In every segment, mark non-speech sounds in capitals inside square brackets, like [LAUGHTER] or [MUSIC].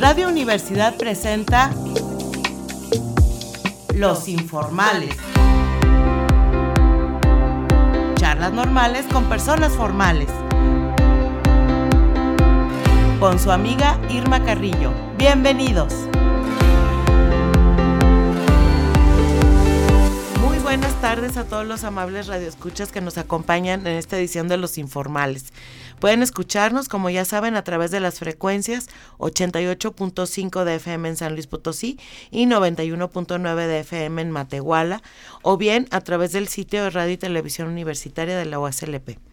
Radio Universidad presenta Los Informales. Charlas normales con personas formales. Con su amiga Irma Carrillo. Bienvenidos. Muy buenas tardes a todos los amables radioescuchas que nos acompañan en esta edición de Los Informales. Pueden escucharnos, como ya saben, a través de las frecuencias 88.5 de FM en San Luis Potosí y 91.9 de FM en Matehuala, o bien a través del sitio de Radio y Televisión Universitaria de la USLP.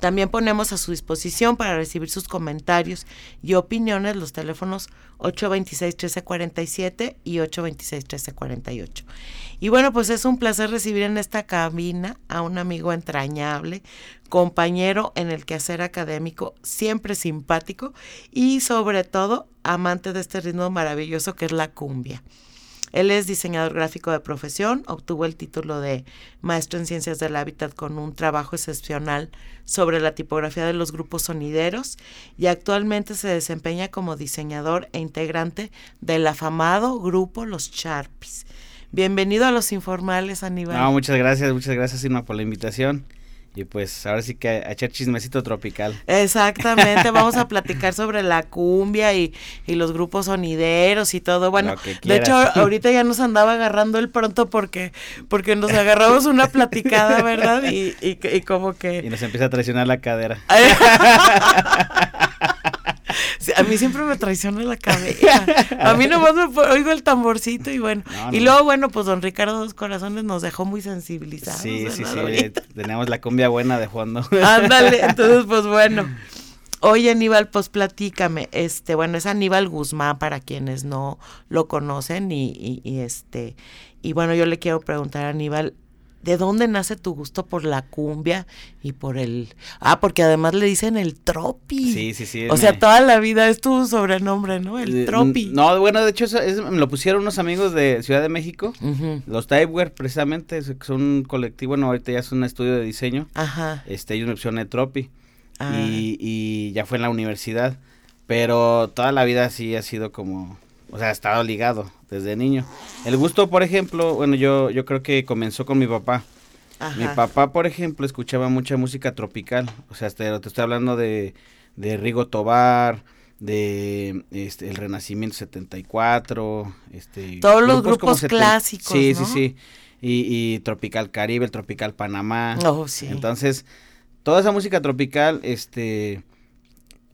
También ponemos a su disposición para recibir sus comentarios y opiniones los teléfonos 826-1347 y 826-1348. Y bueno, pues es un placer recibir en esta cabina a un amigo entrañable, compañero en el quehacer académico, siempre simpático y sobre todo amante de este ritmo maravilloso que es la cumbia. Él es diseñador gráfico de profesión, obtuvo el título de maestro en ciencias del hábitat con un trabajo excepcional sobre la tipografía de los grupos sonideros y actualmente se desempeña como diseñador e integrante del afamado grupo Los Sharpies. Bienvenido a los informales, Aníbal. No, muchas gracias, muchas gracias, Irma, por la invitación. Y pues ahora sí que a echar chismecito tropical. Exactamente, [LAUGHS] vamos a platicar sobre la cumbia y, y los grupos sonideros y todo. Bueno, de hecho [LAUGHS] ahorita ya nos andaba agarrando el pronto porque porque nos agarramos una platicada, ¿verdad? Y, y, y como que... Y nos empieza a traicionar la cadera. [LAUGHS] a mí siempre me traiciona la cabeza. [LAUGHS] A mí nomás me oigo el tamborcito y bueno. Y luego, bueno, pues don Ricardo Dos Corazones nos dejó muy sensibilizados. Sí, sí, sí. Tenemos la cumbia buena de fondo. [LAUGHS] Ándale, [LAUGHS] entonces, pues bueno. Oye, Aníbal, pues platícame. Este, bueno, es Aníbal Guzmán para quienes no lo conocen y, y, y este, y bueno, yo le quiero preguntar a Aníbal, ¿De dónde nace tu gusto por la cumbia y por el... Ah, porque además le dicen el tropi. Sí, sí, sí. O sea, toda la vida es tu sobrenombre, ¿no? El tropi. No, bueno, de hecho eso, me lo pusieron unos amigos de Ciudad de México, los Typeware precisamente, son un colectivo, bueno, ahorita ya es un estudio de diseño. Ajá. Este, ellos me pusieron el tropi. Ah. Y, y ya fue en la universidad. Pero toda la vida sí ha sido como o sea, ha estado ligado desde niño. El gusto, por ejemplo, bueno, yo, yo creo que comenzó con mi papá. Mi papá, por ejemplo, escuchaba mucha música tropical. O sea, te, te estoy hablando de, de Rigo Tobar, de este, el Renacimiento 74, este todos los grupos, clásicos, sí, sí, sí, y, y, Tropical Caribe, el Tropical Panamá, oh, sí. entonces toda esa música tropical, este,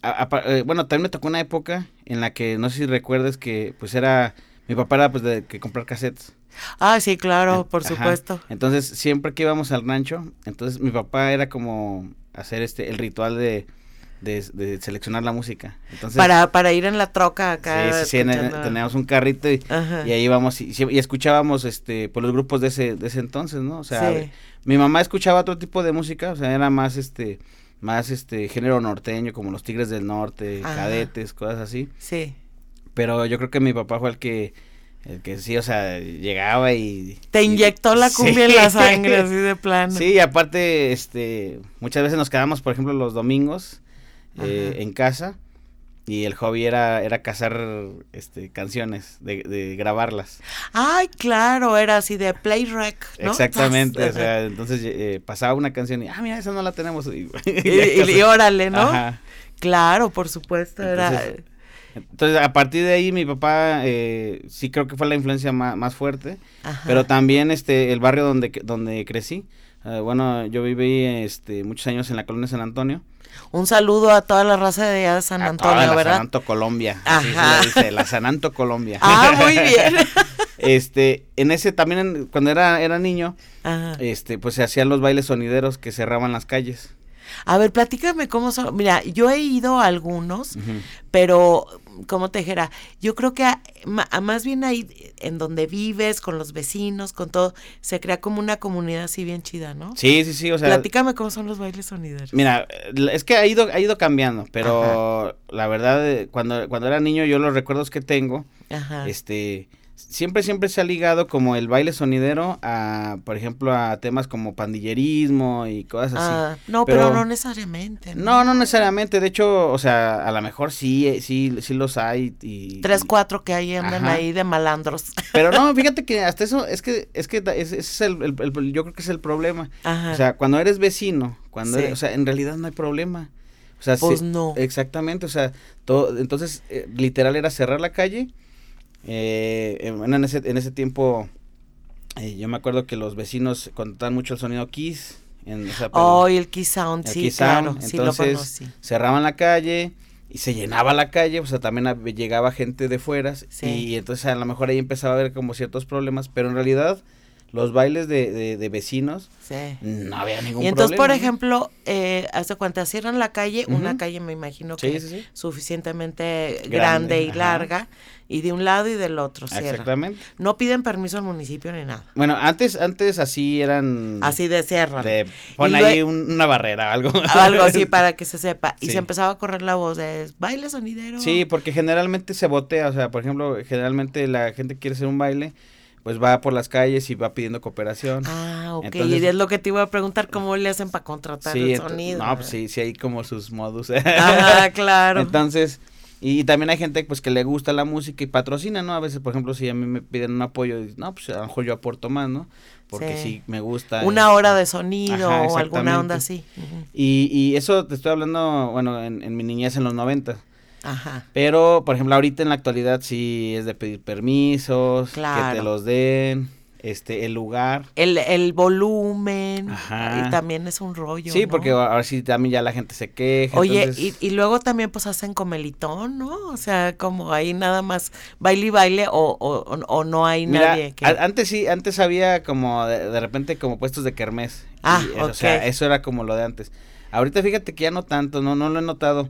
eh, bueno, también me tocó una época en la que, no sé si recuerdes que, pues era, mi papá era pues de que comprar cassettes. Ah, sí, claro, por supuesto. Entonces, siempre que íbamos al rancho, entonces mi papá era como hacer este, el ritual de, de, seleccionar la música. Entonces, para, para ir en la troca acá. Sí, sí, sí teníamos un carrito y, ahí íbamos y, y, escuchábamos este por los grupos de ese, de ese entonces, ¿no? O sea, mi mamá escuchaba otro tipo de música, o sea, era más este más este género norteño, como los Tigres del Norte, cadetes, cosas así. Sí. Pero yo creo que mi papá fue el que el que sí, o sea, llegaba y... Te inyectó la cumbia en la sangre, así de [LAUGHS] plano. Sí, y aparte, este, muchas veces nos quedamos, por ejemplo, los domingos eh, en casa y el hobby era, era cazar este, canciones, de, de grabarlas. Ay, claro, era así de play rec, ¿no? Exactamente, o sea, entonces eh, pasaba una canción y, ah, mira, esa no la tenemos. Y, [LAUGHS] y, órale, ¿no? Ajá. Claro, por supuesto, entonces, era... Entonces, a partir de ahí, mi papá eh, sí creo que fue la influencia más, más fuerte, pero también este el barrio donde, donde crecí, uh, bueno, yo viví este, muchos años en la colonia San Antonio, un saludo a toda la raza de San Antonio, a la ¿verdad? Sananto Colombia. Ajá. dice, la Sananto Colombia. Ah, [LAUGHS] muy bien. [LAUGHS] este, en ese también cuando era era niño, este, pues se hacían los bailes sonideros que cerraban las calles. A ver, platícame cómo son. Mira, yo he ido a algunos, pero como te dijera, yo creo que más bien ahí en donde vives, con los vecinos, con todo, se crea como una comunidad así bien chida, ¿no? Sí, sí, sí, o sea. Platícame cómo son los bailes sonideros. Mira, es que ha ido, ha ido cambiando, pero la verdad, cuando, cuando era niño, yo los recuerdos que tengo, este siempre, siempre se ha ligado como el baile sonidero a, por ejemplo, a temas como pandillerismo y cosas así. Ah, no, pero, no necesariamente. ¿no? no, necesariamente. De hecho, o sea, a lo mejor sí, sí, sí los hay. Y, Tres, cuatro que hay andan ahí de malandros. [LAUGHS] Pero no, fíjate que hasta eso, es que, es que ese es el, yo creo que es el problema. O sea, cuando eres vecino, cuando o sea, en realidad no hay problema. O sea, pues no. Exactamente, o sea, todo, entonces, eh, literal era cerrar la calle eh, en, ese, en ese tiempo, eh, yo me acuerdo que los vecinos contaban mucho el sonido Kiss. En, oh, y el Kiss Sound, sí, claro, entonces, cerraban la calle y se llenaba la calle, o sea, también llegaba gente de fuera y entonces a lo mejor ahí empezaba a haber como ciertos problemas, pero en realidad los bailes de, de, vecinos, no había ningún problema. Y entonces, por ejemplo, eh, hasta cuando cierran la calle, una calle me imagino que es suficientemente grande, y larga, y de un lado y del otro cierran. Exactamente. No piden permiso al municipio ni nada. Bueno, antes antes así eran... Así de cierran. De, pon ahí una barrera, algo. Algo así [LAUGHS] para que se sepa. Y se empezaba a correr la voz de baile sonidero. Sí, porque generalmente se botea, o sea, por ejemplo, generalmente la gente quiere hacer un baile pues va por las calles y va pidiendo cooperación. Ah, ok. y es lo que te iba a preguntar, ¿cómo le hacen para contratar el sonido? No, pues sí, sí hay como sus modus. Ah, [LAUGHS] claro. Entonces, y, también hay gente pues que le gusta la música y patrocina, ¿no? A veces, por ejemplo, si a mí me piden un apoyo, no, pues a lo mejor yo aporto más, ¿no? Porque sí, me gusta. Una hora de sonido o alguna onda así. y, y eso te estoy hablando, bueno, en, en mi niñez en los 90. Ajá. Pero, por ejemplo, ahorita en la actualidad sí es de pedir permisos, que te los den, este, el lugar. El, el volumen, Ajá. y también es un rollo, Sí, porque ahora sí también ya la gente se queja. Oye, y, y, luego también pues hacen comelitón, ¿no? O sea, como ahí nada más baile y baile o, o, o no hay nadie que... antes sí, antes había como de, repente como puestos de kermés. Ah, O sea, eso era como lo de antes. Ahorita fíjate que ya no tanto, no, no lo he notado.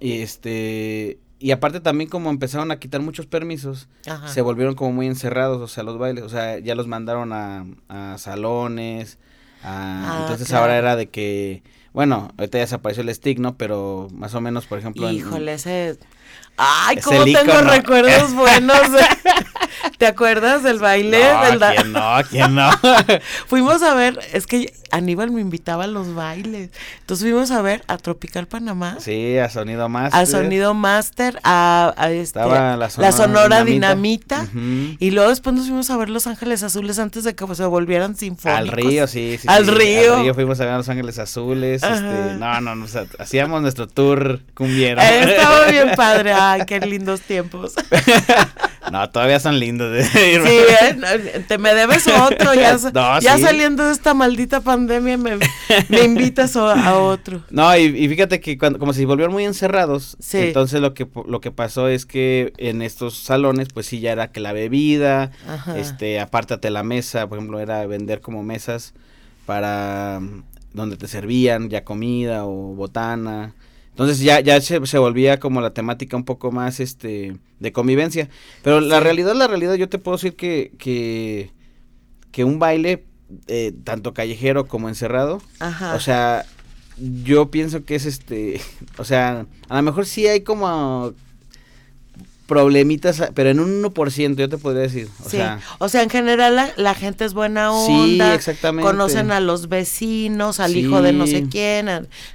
Y este y aparte también como empezaron a quitar muchos permisos, se volvieron como muy encerrados, o sea, los bailes, o sea, ya los mandaron a, a salones, ah, entonces ahora era de que, bueno, ahorita ya desapareció el stick, ¿no? Pero más o menos, por ejemplo... Híjole, ese... Ay, cómo tengo recuerdos [LAUGHS] buenos. [LAUGHS] ¿Te acuerdas del baile? No, ¿quién no? ¿Quién no? [LAUGHS] fuimos a ver, es que Aníbal me invitaba a los bailes. Entonces fuimos a ver a Tropical Panamá. Sí, a Sonido Master. A Sonido Master, a, este, la, Sonora Dinamita. Y luego después nos fuimos a ver Los Ángeles Azules antes de que se volvieran sinfónicos. Al río, sí, sí. Al río. Al río fuimos a ver a Los Ángeles Azules. Este, no, no, no, hacíamos nuestro tour cumbiero. estaba bien padre. Ay, qué lindos tiempos. [LAUGHS] No, todavía son lindos. sí, ¿eh? te me debes otro. Ya, [LAUGHS] ya saliendo de esta maldita pandemia me, invitas a otro. [LAUGHS] No, y, fíjate que cuando, como se volvieron muy encerrados, entonces lo que, lo que pasó es que en estos salones, pues sí, ya era que la bebida, este, apártate la mesa, por ejemplo, era vender como mesas para mm, donde te servían ya comida o botana. Entonces ya, ya se, volvía como la temática un poco más este de convivencia. Pero la realidad, la realidad, yo te puedo decir que, que, que un baile, eh, tanto callejero como encerrado, o sea, yo pienso que es este, [LAUGHS] o sea, a lo mejor sí hay como problemitas, pero en un 1% yo te podría decir. O sí, sea, o sea, en general la, gente es buena onda. Sí, exactamente. Conocen a los vecinos, al hijo de no sé quién,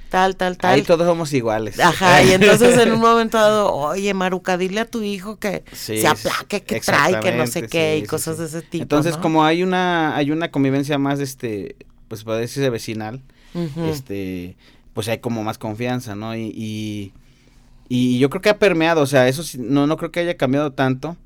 tal, tal, tal. Ahí todos somos iguales. Ajá, [LAUGHS] y entonces en un momento dado, oye, Maruca, dile a tu hijo que se aplaque, que trae, que no sé qué, y cosas de ese tipo. Entonces, como hay una, hay una convivencia más, este, pues puede decirse vecinal, este, pues hay como más confianza, ¿no? y y yo creo que ha permeado, o sea, eso sí, no, no creo que haya cambiado tanto,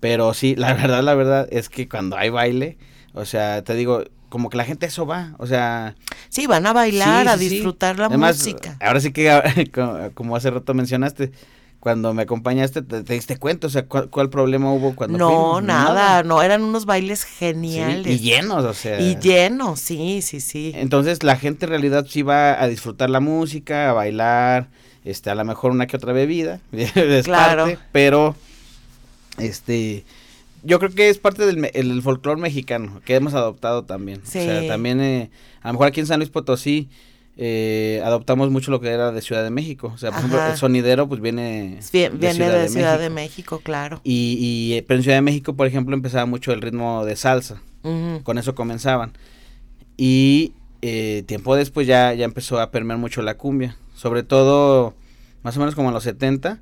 pero sí, la [LAUGHS] verdad, la verdad es que cuando hay baile, o sea, te digo, como que la gente eso va, o sea... Sí, van a bailar, a disfrutar la música. Ahora sí que, [LAUGHS] como hace rato mencionaste, cuando me acompañaste, te, diste cuenta, o sea, ¿cuál, problema hubo cuando No, nada, no, eran unos bailes geniales. y llenos, o sea. Y llenos, sí, sí, sí. Entonces la gente en realidad sí va a disfrutar la música, a bailar, este, a lo mejor una que otra bebida, [LAUGHS] es claro. parte, pero, este, yo creo que es parte del el folclore mexicano que hemos adoptado también. Sí. O sea, también, eh, a lo mejor aquí en San Luis Potosí, eh, adoptamos mucho lo que era de Ciudad de México. O sea, por ejemplo, el sonidero pues viene, de, viene Ciudad, de, Ciudad de México, claro. Y, y, eh, pero en Ciudad de México, por ejemplo, empezaba mucho el ritmo de salsa. Con eso comenzaban. Y eh, tiempo después ya, ya empezó a permear mucho la cumbia. Sobre todo, más o menos como en los 70,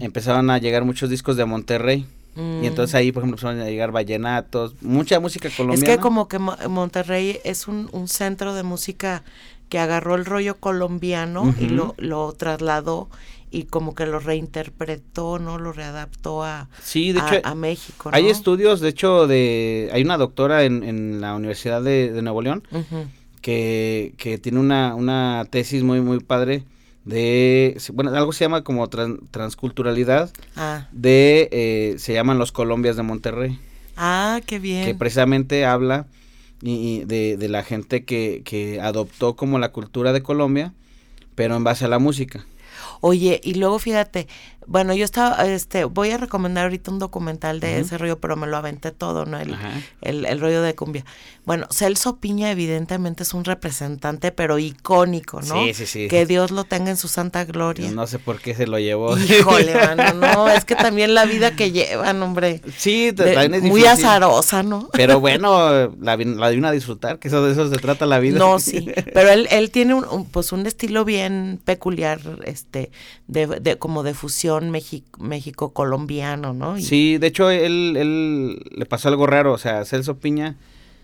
empezaban a llegar muchos discos de Monterrey. Y mm. entonces ahí, por ejemplo, empezaron a llegar vallenatos, mucha música colombiana. Es que como que Monterrey es un, un centro de música que agarró el rollo colombiano y lo, lo trasladó y como que lo reinterpretó, ¿no? Lo readaptó a, sí, de hecho, a, México. Hay estudios, de hecho, de hay una doctora en, en la Universidad de, Nuevo León que, que, tiene una, una tesis muy, muy padre de, bueno, algo se llama como transculturalidad ah. de, eh, se llaman los Colombias de Monterrey. Ah, qué bien. Que precisamente habla y, de, de, la gente que, que adoptó como la cultura de Colombia, pero en base a la música. Oye, y luego fíjate, bueno, yo estaba, este, voy a recomendar ahorita un documental de ese rollo, pero me lo aventé todo, ¿no? El, el, rollo de cumbia. Bueno, Celso Piña evidentemente es un representante, pero icónico, ¿no? Sí, sí, sí. Que Dios lo tenga en su santa gloria. No sé por qué se lo llevó. Híjole, [LAUGHS] mano, no, es que también la vida que llevan, hombre. Sí, también es Muy azarosa, ¿no? Pero [LAUGHS] bueno, la, la de una disfrutar, que eso de eso se trata la vida. No, sí, [LAUGHS] pero él, él tiene un, pues un estilo bien peculiar, este, de, de como de fusión México, colombiano, ¿no? Sí, de hecho él, él le pasó algo raro, o sea, Celso Piña,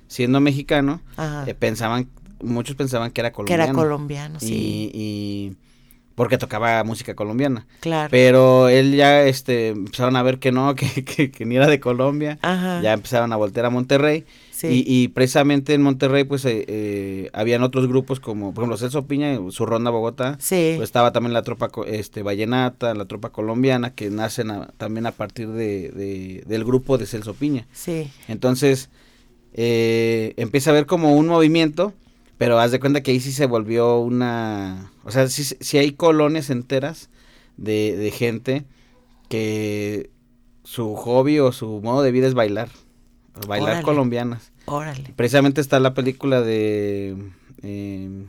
siendo mexicano, eh, pensaban, muchos pensaban que era colombiano. Que era colombiano, sí. Y, porque tocaba música colombiana. Claro. Pero él ya, este, empezaron a ver que no, [LAUGHS] que, que, ni era de Colombia. Ya empezaron a voltear a Monterrey. Y, precisamente en Monterrey, pues, eh, eh, habían otros grupos como, por ejemplo, Celso Piña, su ronda Bogotá. Sí. Pues estaba también la tropa este, vallenata, la tropa colombiana, que nacen también a partir de, del grupo de Celso Piña. Sí. Entonces, eh, empieza a ver como un movimiento, pero haz de cuenta que ahí sí se volvió una... O sea, sí, sí hay colonias enteras de, de gente que su hobby o su modo de vida es bailar. Bailar colombianas. Órale. Precisamente está la película de... Eh,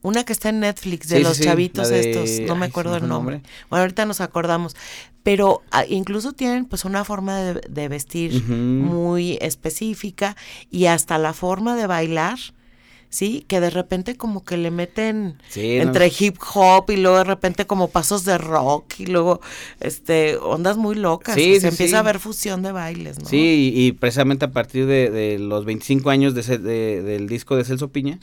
una que está en Netflix de los chavitos estos, no me acuerdo el nombre. Bueno, ahorita nos acordamos. Pero ah, incluso tienen pues una forma de, vestir muy específica y hasta la forma de bailar ¿sí? Que de repente como que le meten entre hip hop y luego de repente como pasos de rock y luego este ondas muy locas. Sí, se empieza a ver fusión de bailes, ¿no? Sí, y, precisamente a partir de, los 25 años de, del disco de Celso Piña,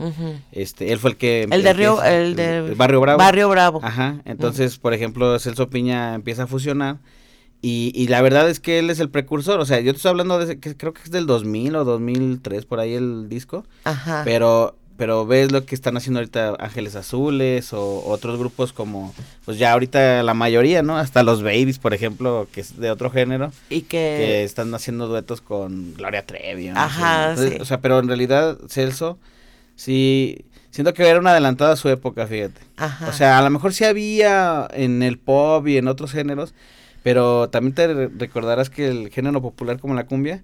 este, él fue el que... El de Río, el, de... Barrio Bravo. Barrio Bravo. Ajá, entonces, por ejemplo, Celso Piña empieza a fusionar. Y, y, la verdad es que él es el precursor, o sea, yo te estoy hablando de, que creo que es del 2000 o 2003, por ahí el disco. Ajá. Pero pero ves lo que están haciendo ahorita Ángeles Azules o otros grupos como, pues ya ahorita la mayoría, ¿no? Hasta los Babies, por ejemplo, que es de otro género. Y que... que están haciendo duetos con Gloria Trevi. Ajá, sí. O sea, pero en realidad Celso, sí, siento que era un adelantado a su época, fíjate. Ajá. O sea, a lo mejor sí había en el pop y en otros géneros, pero también te recordarás que el género popular como la cumbia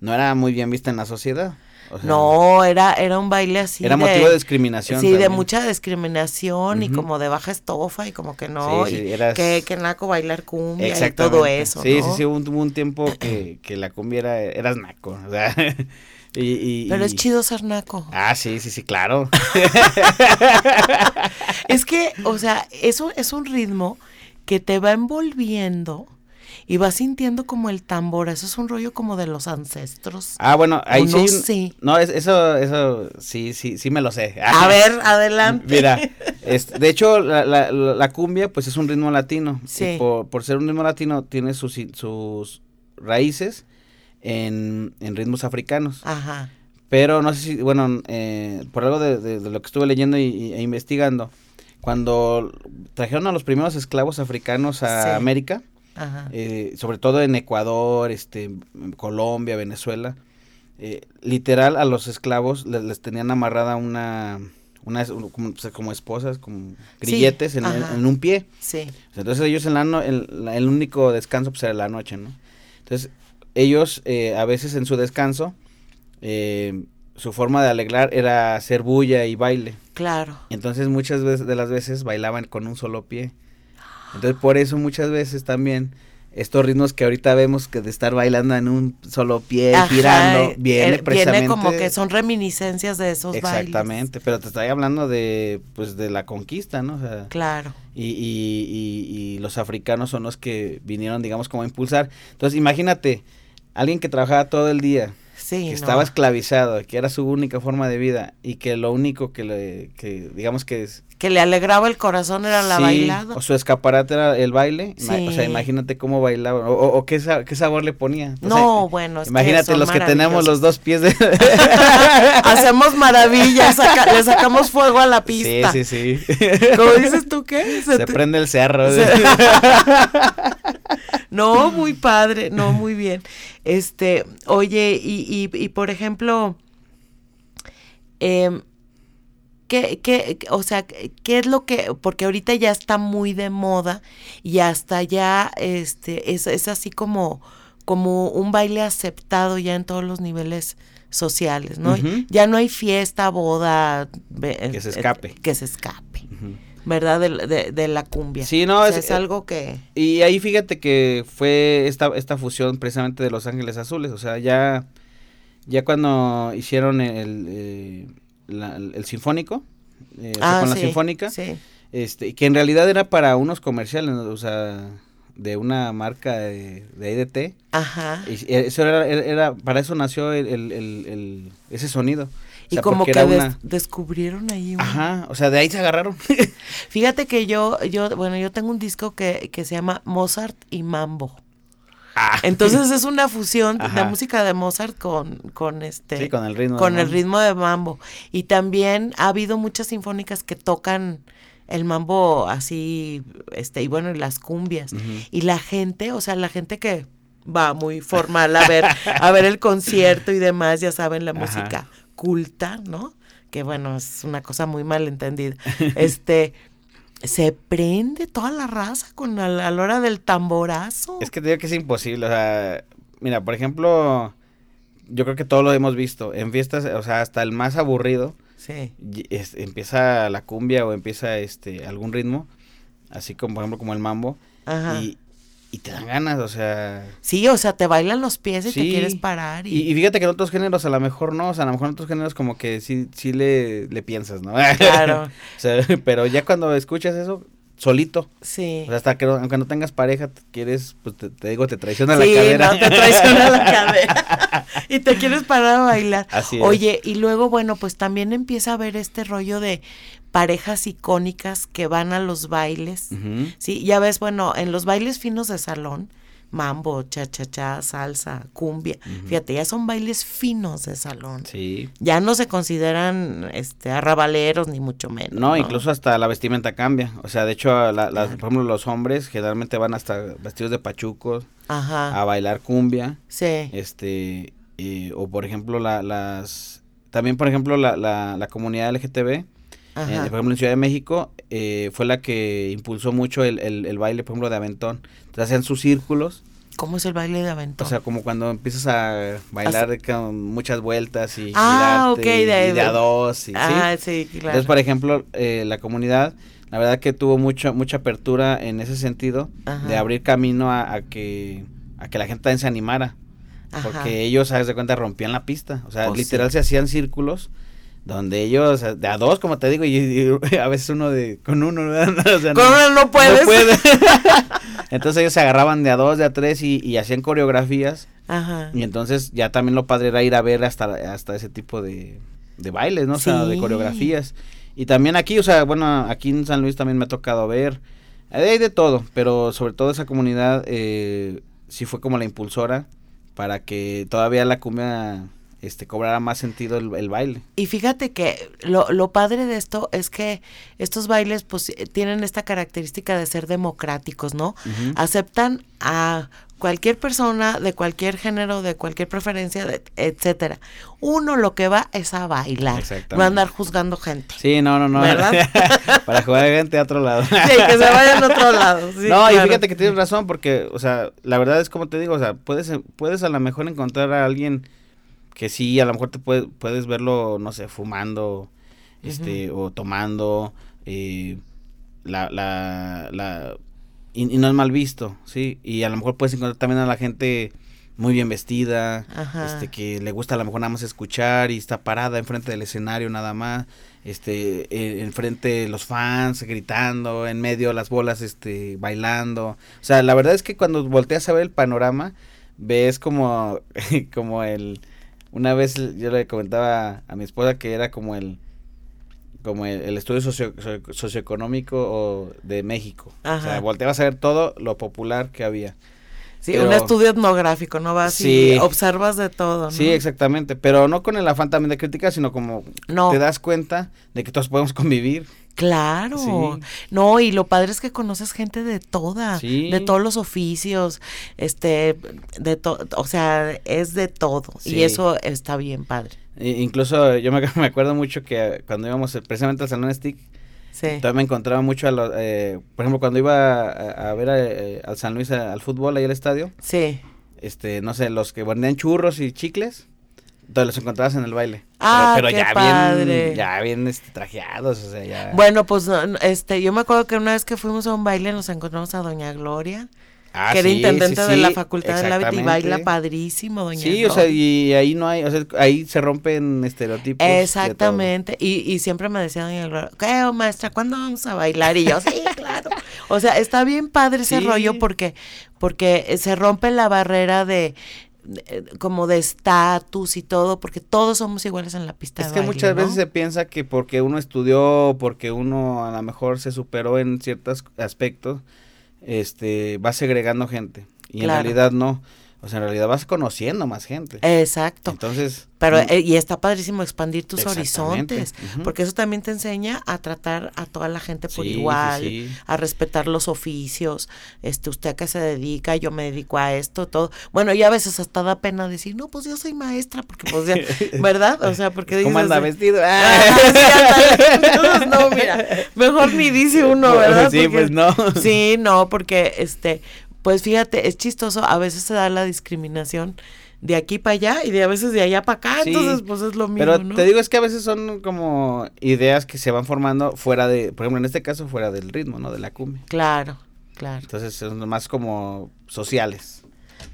no era muy bien vista en la sociedad no, era, era un baile así. Era motivo de discriminación. Sí, de mucha discriminación y como de baja estofa y como que no. y que, que naco bailar cumbia y todo eso. Sí, sí, sí, hubo un, tiempo [CLEARS THROAT] que, que, la cumbia era, eras naco. O sea, [LAUGHS] y, Pero es chido ser naco. Ah, sí, sí, sí, claro. [LAUGHS] es que, o sea, eso es un ritmo que te va envolviendo y vas sintiendo como el tambor, eso es un rollo como de los ancestros. Ah, bueno, ahí sí. Sí. No, eso, eso, sí, sí, sí me lo sé. A ver, adelante. Mira, [LAUGHS] de hecho, la, la, cumbia, pues es un ritmo latino. Sí. Por, por, ser un ritmo latino, tiene sus, sus raíces en, en ritmos africanos. Ajá. Pero no sé si, bueno, eh, por algo de, lo que estuve leyendo y, e investigando, cuando trajeron a los primeros esclavos africanos a América, eh, sobre todo en Ecuador, este, Colombia, Venezuela, eh, literal a los esclavos les, tenían amarrada una, una como, como esposas, como grilletes en, un pie. Sí. Entonces ellos en la el, único descanso pues era la noche, ¿no? Entonces ellos eh, a veces en su descanso su forma de alegrar era hacer bulla y baile. Claro. Entonces muchas veces de las veces bailaban con un solo pie. Entonces por eso muchas veces también estos ritmos que ahorita vemos que de estar bailando en un solo pie, girando, viene precisamente. Viene como que son reminiscencias de esos bailes. Exactamente, pero te estoy hablando de, pues, de la conquista, ¿no? O sea, claro. Y, y, y, y, los africanos son los que vinieron, digamos, como a impulsar. Entonces, imagínate, alguien que trabajaba todo el día, que estaba esclavizado, que era su única forma de vida y que lo único que le, que digamos que es... Que le alegraba el corazón era la bailada. O su escaparate era el baile. O sea, imagínate cómo bailaba o, o, qué, qué, sabor le ponía. no, bueno. imagínate los que tenemos los dos pies de... [LAUGHS] Hacemos maravillas, le sacamos fuego a la pista. Sí, sí, sí. ¿Cómo dices tú qué? Se, prende el cerro. [LAUGHS] no, muy padre, no, muy bien. Este, oye, y, y, por ejemplo, eh, ¿qué, qué, o sea, qué es lo que, porque ahorita ya está muy de moda y hasta ya, este, es, es así como, como un baile aceptado ya en todos los niveles sociales, ¿no? Ya no hay fiesta, boda, que se escape. Que se escape. ¿Verdad? De, de, la cumbia. Sí, no, es, algo que... Y ahí fíjate que fue esta, esta fusión precisamente de Los Ángeles Azules, o sea, ya, ya cuando hicieron el, eh, el sinfónico, eh, ah, con la sinfónica, sí. este, que en realidad era para unos comerciales, o sea, de una marca de, de IDT. Ajá. Y eso era, era, para eso nació el, el, el ese sonido y como que descubrieron ahí. Ajá, o sea, de ahí se agarraron. [LAUGHS] Fíjate que yo, yo, bueno, yo tengo un disco que, que se llama Mozart y Mambo. Ah. Entonces [LAUGHS] es una fusión de la música de Mozart con, con este sí, con el ritmo con el ritmo de mambo y también ha habido muchas sinfónicas que tocan el mambo así este y bueno y las cumbias y la gente o sea la gente que va muy formal a ver a ver el concierto y demás ya saben la música culta, ¿no? Que bueno, es una cosa muy mal entendida. [LAUGHS] Este, se prende toda la raza con a la, hora del tamborazo. Es que te digo que es imposible, o sea, mira, por ejemplo, yo creo que todos lo hemos visto, en fiestas, o sea, hasta el más aburrido, sí. empieza la cumbia o empieza este algún ritmo, así como por ejemplo como el mambo, Ajá. y y te dan ganas, o sea. Sí, o sea, te bailan los pies y te quieres parar. Y... fíjate que en otros géneros a lo mejor no, o sea, a lo mejor en otros géneros como que sí, sí le, le piensas, ¿no? Claro. [LAUGHS] o sea, pero ya cuando escuchas eso, solito. Sí. O sea, hasta que aunque no tengas pareja, quieres, pues te, digo, te traiciona la cadera. No, te traiciona la [LAUGHS] cadera. y te quieres parar a bailar. Así es. Oye, y luego, bueno, pues también empieza a ver este rollo de parejas icónicas que van a los bailes. Sí, ya ves, bueno, en los bailes finos de salón, mambo, cha-cha-cha, salsa, cumbia. Fíjate, ya son bailes finos de salón. Sí. Ya no se consideran este arrabaleros ni mucho menos. No, incluso hasta la vestimenta cambia. O sea, de hecho, la, por ejemplo, los hombres generalmente van hasta vestidos de pachucos a bailar cumbia. Sí. Este, o por ejemplo, la, las... También, por ejemplo, la, la, la comunidad LGTB eh, por ejemplo, en Ciudad de México eh, fue la que impulsó mucho el, el, baile, por ejemplo, de aventón. Entonces hacían sus círculos. ¿Cómo es el baile de aventón? O sea, como cuando empiezas a bailar con muchas vueltas y ah, girarte, y, de, a dos. Y, ah, sí, claro. Entonces, por ejemplo, eh, la comunidad, la verdad que tuvo mucho, mucha apertura en ese sentido, de abrir camino a, que, a que la gente también se animara. Porque ellos, sabes de cuenta, rompían la pista. O sea, pues literal se hacían círculos donde ellos, de a dos, como te digo, y, a veces uno de, con uno, [LAUGHS] con uno no puedes. puede. [LAUGHS] entonces ellos se agarraban de a dos, de a tres y, hacían coreografías. Ajá. Y entonces ya también lo padre era ir a ver hasta, hasta ese tipo de, de bailes, ¿no? O sea, de coreografías. Y también aquí, o sea, bueno, aquí en San Luis también me ha tocado ver. Hay de todo, pero sobre todo esa comunidad eh, sí fue como la impulsora para que todavía la cumbia este cobrara más sentido el, baile. Y fíjate que lo, lo, padre de esto es que estos bailes pues eh, tienen esta característica de ser democráticos, ¿no? Aceptan a cualquier persona de cualquier género, de cualquier preferencia, etcétera. Uno lo que va es a bailar, no a andar juzgando gente. Sí, no, no, no. ¿Verdad? [LAUGHS] Para jugar gente a otro lado. [LAUGHS] Sí, que se vayan a otro lado. no, y fíjate que tienes razón porque, o sea, la verdad es como te digo, o sea, puedes, puedes a lo mejor encontrar a alguien que sí, a lo mejor te puedes verlo, no sé, fumando, este, o tomando, eh, la, la, la, y, no es mal visto, sí, y a lo mejor puedes encontrar también a la gente muy bien vestida, este, que le gusta a lo mejor nada más escuchar y está parada enfrente del escenario nada más, este, eh, enfrente de los fans gritando, en medio las bolas, este, bailando, o sea, la verdad es que cuando volteas a ver el panorama, ves como, [LAUGHS] como el, una vez yo le comentaba a mi esposa que era como el como el, estudio socio, socioeconómico de México. O sea, volteabas a ver todo lo popular que había. Sí, un estudio etnográfico, no vas y observas de todo, ¿no? Sí, exactamente, pero no con el afán también de crítica, sino como te das cuenta de que todos podemos convivir. Claro, no, y lo padre es que conoces gente de toda, de todos los oficios, este, de todo, o sea, es de todo, y eso está bien padre. incluso yo me, [LAUGHS] me, acuerdo mucho que cuando íbamos precisamente al Salón Stick, también me encontraba mucho, a los, eh, por ejemplo, cuando iba a, ver eh, al San Luis al fútbol ahí al estadio, sí. este, no sé, los que vendían churros y chicles, entonces los encontrabas en el baile. Ah, pero, ya bien, ya bien este, trajeados, o sea, ya. Bueno, pues este, yo me acuerdo que una vez que fuimos a un baile nos encontramos a Doña Gloria. Ah, que era intendente de la Facultad de la y baila padrísimo, doña Sí, o sea, y ahí no hay, o sea, ahí se rompen estereotipos. Exactamente, y, y siempre me decía doña Gloria, ¿qué, maestra, cuándo vamos a bailar? Y yo, sí, [LAUGHS] claro. O sea, está bien padre ese rollo porque, porque se rompe la barrera de, como de estatus y todo, porque todos somos iguales en la pista. Es que muchas veces se piensa que porque uno estudió, porque uno a lo mejor se superó en ciertos aspectos, este, va segregando gente. Y en realidad no. O sea, en realidad vas conociendo más gente. Exacto. Entonces. Pero, mm, eh, y está padrísimo expandir tus horizontes, porque eso también te enseña a tratar a toda la gente por igual, a respetar los oficios, este, usted a qué se dedica, yo me dedico a esto, todo. Bueno, y a veces hasta da pena decir, no, pues yo soy maestra, porque pues ya, [LAUGHS] ¿verdad? O sea, porque ¿Cómo anda vestido? [LAUGHS] Ah, [LAUGHS] no, mira, mejor ni dice uno, ¿verdad? Sí, pues no. Sí, no, porque, este, pues fíjate, es chistoso, a veces se da la discriminación de aquí para allá y de a veces de allá para acá, entonces pues es lo mismo. Pero te digo, es que a veces son como ideas que se van formando fuera de, por ejemplo, en este caso fuera del ritmo, ¿no? De la cumbia. Claro, claro. Entonces son más como sociales.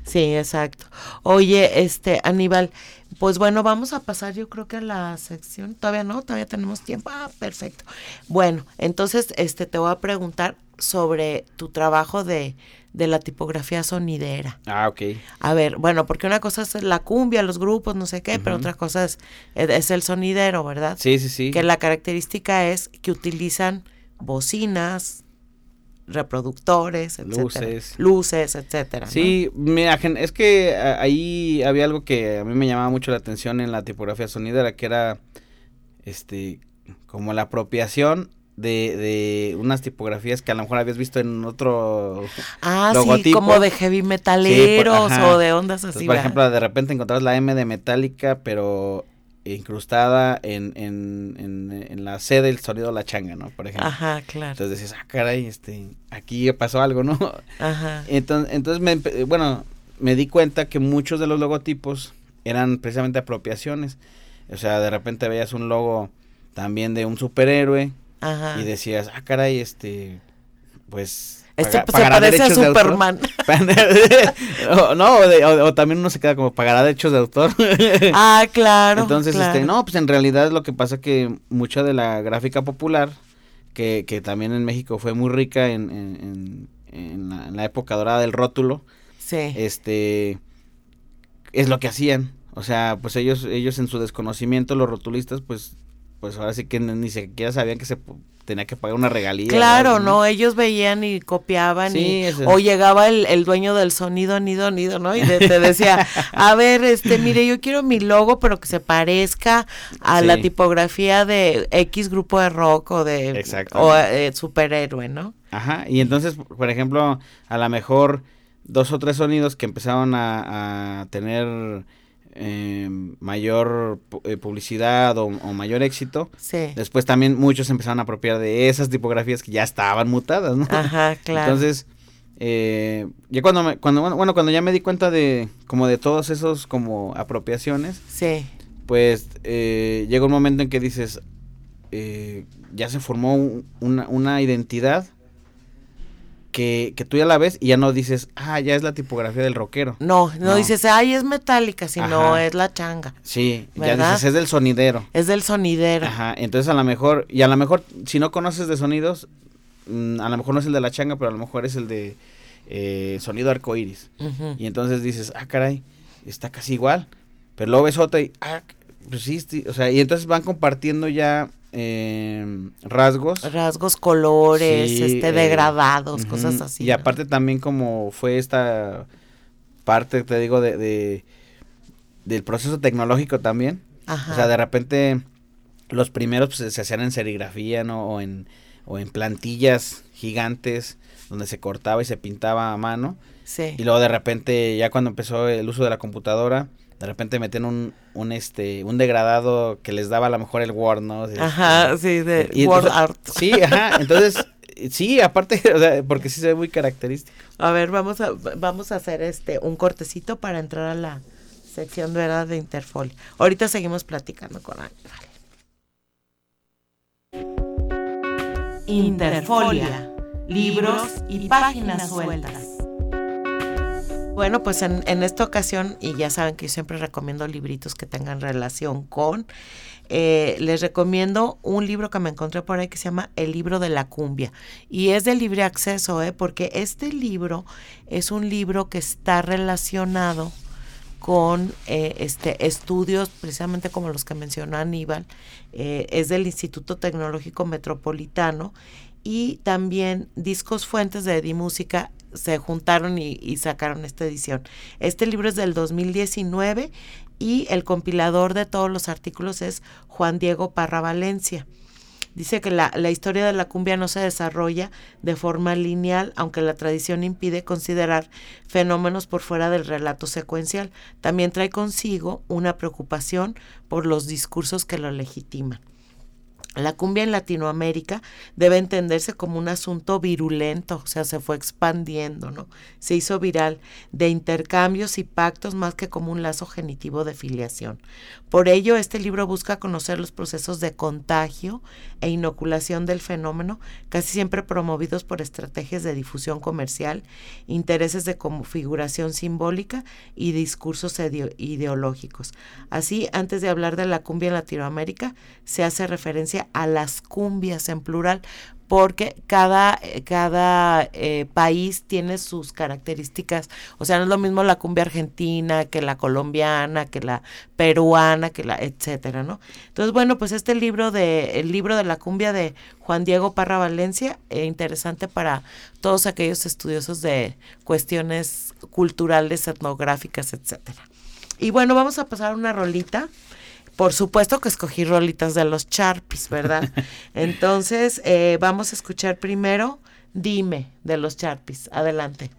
Sí, exacto. Oye, este, Aníbal, pues bueno, vamos a pasar yo creo que a la sección, todavía no, todavía tenemos tiempo. Ah, perfecto. Bueno, entonces, este, te voy a preguntar sobre tu trabajo de de la tipografía sonidera. Ah, ok. A ver, bueno, porque una cosa es la cumbia, los grupos, no sé qué, pero otra cosa es, es el sonidero, ¿verdad? Sí, sí, sí. Que la característica es que utilizan bocinas, reproductores, etcétera. Luces. Luces, etcétera. Sí, mira, es que ahí había algo que a mí me llamaba mucho la atención en la tipografía sonidera, que era este como la apropiación de, de unas tipografías que a lo mejor habías visto en otro ah, sí, como de heavy metaleros o de ondas así. por ejemplo, de repente encontrabas la M de metálica, pero incrustada en, en, en, en, la C del sonido de la changa, ¿no? Por ejemplo. Ajá, claro. Entonces decías, ah, caray, este, aquí pasó algo, ¿no? Ajá. Entonces, entonces me, bueno, me di cuenta que muchos de los logotipos eran precisamente apropiaciones. O sea, de repente veías un logo también de un superhéroe y decías, ah, caray, este, pues... Este pues, se parece a Superman. [LAUGHS] no, o, también uno se queda como pagará derechos de autor. [LAUGHS] ah, claro. Entonces, este, no, pues en realidad lo que pasa que mucha de la gráfica popular, que, que también en México fue muy rica en, en, en, la, época dorada del rótulo, sí. este, es lo que hacían. O sea, pues ellos, ellos en su desconocimiento, los rotulistas, pues pues ahora sí que ni siquiera sabían que se tenía que pagar una regalía. Claro, ¿no? Ellos veían y copiaban y, o llegaba el, dueño del sonido, nido, nido, ¿no? Y te decía, [LAUGHS] a ver, este, mire, yo quiero mi logo, pero que se parezca a la tipografía de X grupo de rock o de o, eh, superhéroe, ¿no? Ajá, y entonces, por ejemplo, a lo mejor dos o tres sonidos que empezaban a, a tener eh, mayor eh, publicidad o, mayor éxito, después también muchos empezaron a apropiar de esas tipografías que ya estaban mutadas, ¿no? Ajá, [LAUGHS] claro. Entonces, eh, ya cuando, me, cuando bueno, cuando ya me di cuenta de como de todos esos como apropiaciones, sí. pues eh, llega un momento en que dices, ya se formó una, una identidad que, que, tú ya la ves y ya no dices, ah, ya es la tipografía del rockero. No, no, dices, ay, es metálica, sino es la changa. Sí, ya dices, es del sonidero. Es del sonidero. Ajá, entonces a lo mejor, y a lo mejor, si no conoces de sonidos, mm, a lo mejor no es el de la changa, pero a lo mejor es el de eh, sonido arcoíris. Y entonces dices, ah, caray, está casi igual. Pero luego ves otra y, ah, pues sí, sí, o sea, y entonces van compartiendo ya eh, rasgos. Rasgos, colores, este, eh, degradados, cosas así. Y aparte también como fue esta parte, te digo, de, del proceso tecnológico también. O sea, de repente los primeros pues, se hacían en serigrafía, ¿no? O en, o en plantillas gigantes donde se cortaba y se pintaba a mano. Sí. Y luego de repente, ya cuando empezó el uso de la computadora, de repente metían un, un este un degradado que les daba a lo mejor el Word, ¿no? ajá, sí, de Word Art. Sí, ajá, entonces sí, aparte, [LAUGHS] o sea, porque sí se ve muy característico. A ver, vamos a vamos a hacer este un cortecito para entrar a la sección de verdad de Interfolia. Ahorita seguimos platicando con Ángel. Interfolia, libros y páginas sueltas. Bueno, pues en, esta ocasión, y ya saben que yo siempre recomiendo libritos que tengan relación con, eh, les recomiendo un libro que me encontré por ahí que se llama El libro de la cumbia. Y es de libre acceso, ¿eh? porque este libro es un libro que está relacionado con eh, este, estudios precisamente como los que mencionó Aníbal, eh, es del Instituto Tecnológico Metropolitano y también Discos Fuentes de Edimúsica se juntaron y, sacaron esta edición. Este libro es del 2019 y el compilador de todos los artículos es Juan Diego Parra Valencia. Dice que la, la, historia de la cumbia no se desarrolla de forma lineal, aunque la tradición impide considerar fenómenos por fuera del relato secuencial. También trae consigo una preocupación por los discursos que lo legitiman. La cumbia en Latinoamérica debe entenderse como un asunto virulento, o sea, se fue expandiendo, ¿no? Se hizo viral de intercambios y pactos más que como un lazo genitivo de filiación. Por ello, este libro busca conocer los procesos de contagio e inoculación del fenómeno, casi siempre promovidos por estrategias de difusión comercial, intereses de configuración simbólica y discursos ideológicos. Así, antes de hablar de la cumbia en Latinoamérica, se hace referencia a las cumbias en plural, porque cada, cada eh, país tiene sus características. O sea, no es lo mismo la cumbia argentina que la colombiana, que la peruana, que la, etcétera, ¿no? Entonces, bueno, pues este libro de, el libro de la cumbia de Juan Diego Parra Valencia, eh, interesante para todos aquellos estudiosos de cuestiones culturales, etnográficas, etcétera. Y bueno, vamos a pasar una rolita. Por supuesto que escogí rolitas de los Charpis, ¿verdad? [LAUGHS] Entonces, eh, vamos a escuchar primero Dime de los Charpis. Adelante.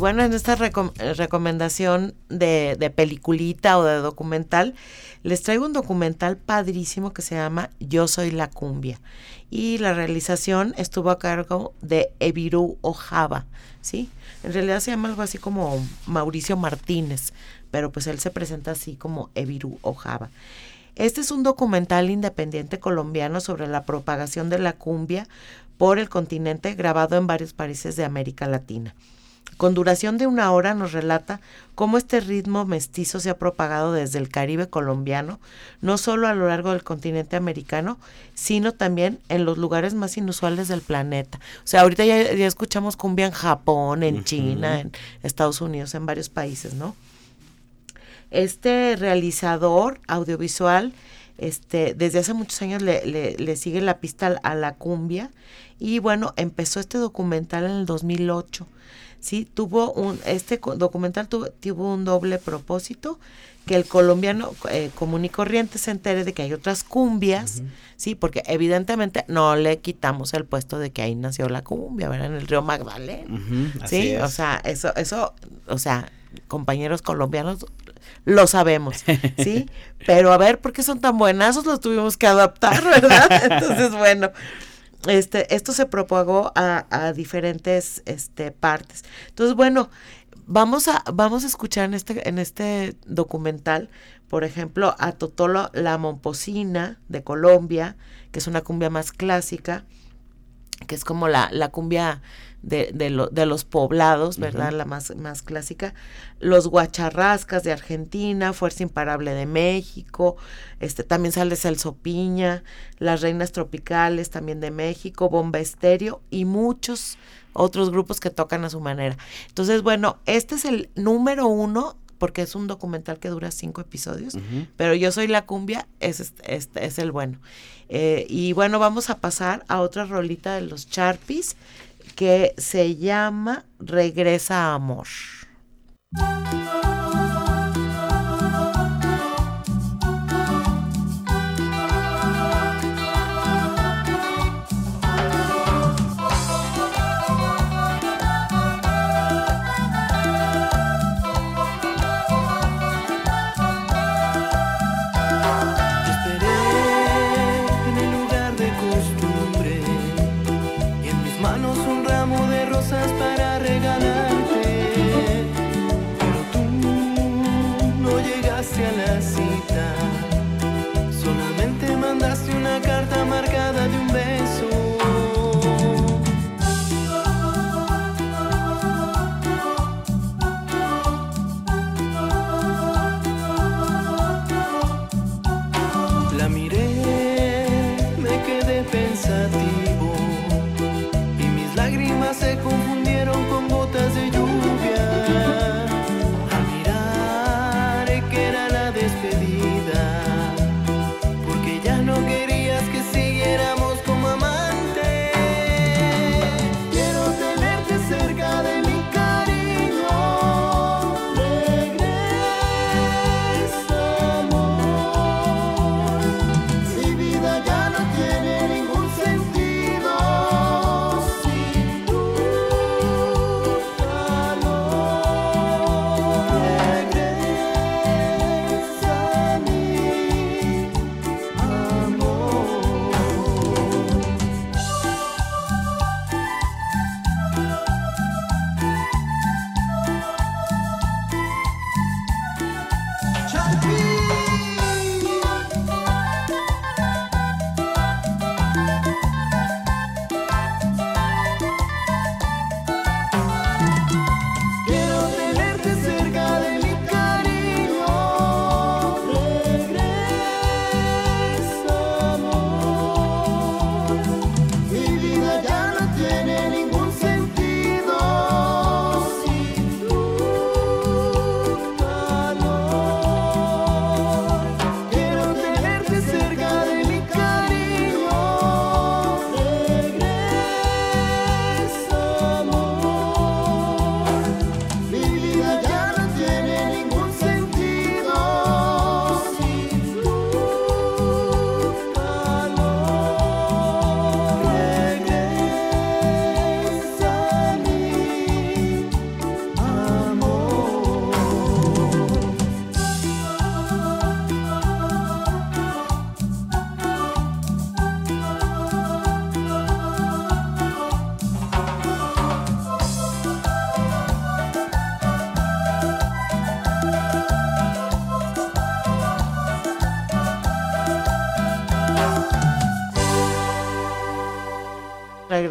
Bueno, en esta recomendación de, peliculita o de documental, les traigo un documental padrísimo que se llama Yo Soy la Cumbia. Y la realización estuvo a cargo de Eviru Ojaba, ¿sí? En realidad se llama algo así como Mauricio Martínez, pero pues él se presenta así como Eviru Ojaba. Este es un documental independiente colombiano sobre la propagación de la cumbia por el continente grabado en varios países de América Latina. Con duración de una hora nos relata cómo este ritmo mestizo se ha propagado desde el Caribe colombiano, no solo a lo largo del continente americano, sino también en los lugares más inusuales del planeta. O sea, ahorita ya, escuchamos cumbia en Japón, en China, en Estados Unidos, en varios países, ¿no? Este realizador audiovisual, este, desde hace muchos años le, le, sigue la pista a la cumbia y bueno, empezó este documental en el 2008. Sí, tuvo un, este documental tuvo, tuvo un doble propósito, que el colombiano eh, común y corriente se entere de que hay otras cumbias, sí, porque evidentemente no le quitamos el puesto de que ahí nació la cumbia, ¿verdad? En el río Magdalena, sí, o sea, eso, eso, o sea, compañeros colombianos, lo sabemos, ¿sí? [LAUGHS] Pero a ver, ¿por qué son tan buenazos? Los tuvimos que adaptar, ¿verdad? [LAUGHS] Entonces, bueno, este, esto se propagó a, diferentes este, partes. Entonces, bueno, vamos a, vamos a escuchar en este, en este documental, por ejemplo, a Totolo La Momposina de Colombia, que es una cumbia más clásica, que es como la, la cumbia de, de, de los poblados, ¿verdad? La más, más clásica. Los Guacharrascas de Argentina, Fuerza Imparable de México, este también sale Celso Piña, Las Reinas Tropicales también de México, Bomba Estéreo y muchos otros grupos que tocan a su manera. Entonces, bueno, este es el número uno porque es un documental que dura cinco episodios, pero yo soy la cumbia, es, es, es el bueno. Eh, y bueno, vamos a pasar a otra rolita de los Charpies que se llama Regresa Amor. No quería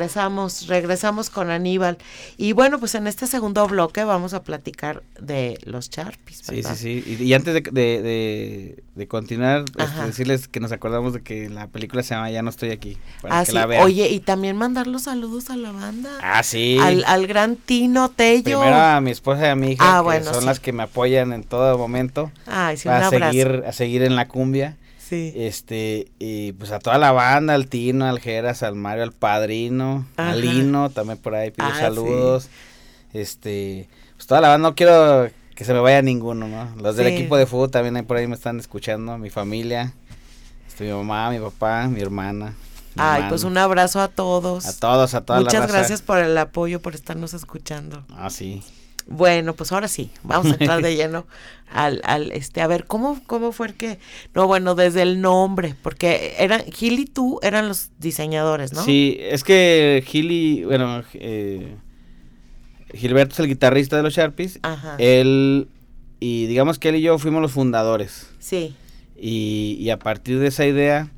regresamos, regresamos con Aníbal. Y bueno, pues en este segundo bloque vamos a platicar de los Sharpies. Sí, sí, sí. Y, antes de, de, continuar, este, decirles que nos acordamos de que la película se llama Ya no estoy aquí. Para que la vean. Oye, y también mandar los saludos a la banda. Ah, sí. Al, al gran Tino Tello. Primero a mi esposa y a mi hija, ah, que son las que me apoyan en todo momento. Ay, sí, un seguir, a seguir en la cumbia. Este, y pues a toda la banda, al Tino, al Geras, al Mario, al Padrino, al Lino, también por ahí pido ah, saludos. Este, pues toda la banda, no quiero que se me vaya ninguno, ¿no? Los del equipo de fútbol también ahí por ahí me están escuchando, mi familia, este, mi mamá, mi papá, mi hermana. Ay, pues un abrazo a todos. A todos, a todas Muchas gracias por el apoyo, por estarnos escuchando. Ah, sí. Bueno, pues ahora sí, vamos a entrar de [LAUGHS] lleno al, al, este, a ver, ¿cómo, cómo fue el que, no, bueno, desde el nombre, porque eran, Gil y tú eran los diseñadores, ¿no? Sí, es que Gil y, bueno, eh, Gilberto es el guitarrista de los Sharpies, Ajá. él, y digamos que él y yo fuimos los fundadores. Sí. Y, y a partir de esa idea,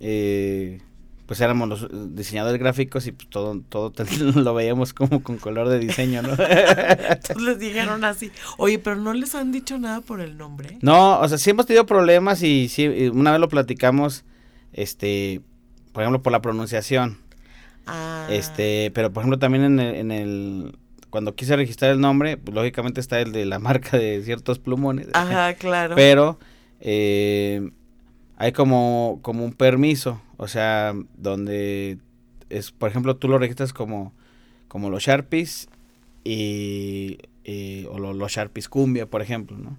eh, pues éramos los diseñadores gráficos y pues todo, todo [LAUGHS] lo veíamos como con color de diseño, ¿no? [LAUGHS] [LAUGHS] Entonces les dijeron así, oye, pero no les han dicho nada por el nombre. No, o sea, sí hemos tenido problemas y sí, una vez lo platicamos, este, por ejemplo, por la pronunciación. Ah. Este, pero por ejemplo también en el, en el cuando quise registrar el nombre, pues, lógicamente está el de la marca de ciertos plumones. Ajá, claro. Pero eh, hay como, como un permiso, o sea, donde es, por ejemplo, tú lo registras como, como los Sharpies y, o los Sharpies cumbia, por ejemplo, ¿no?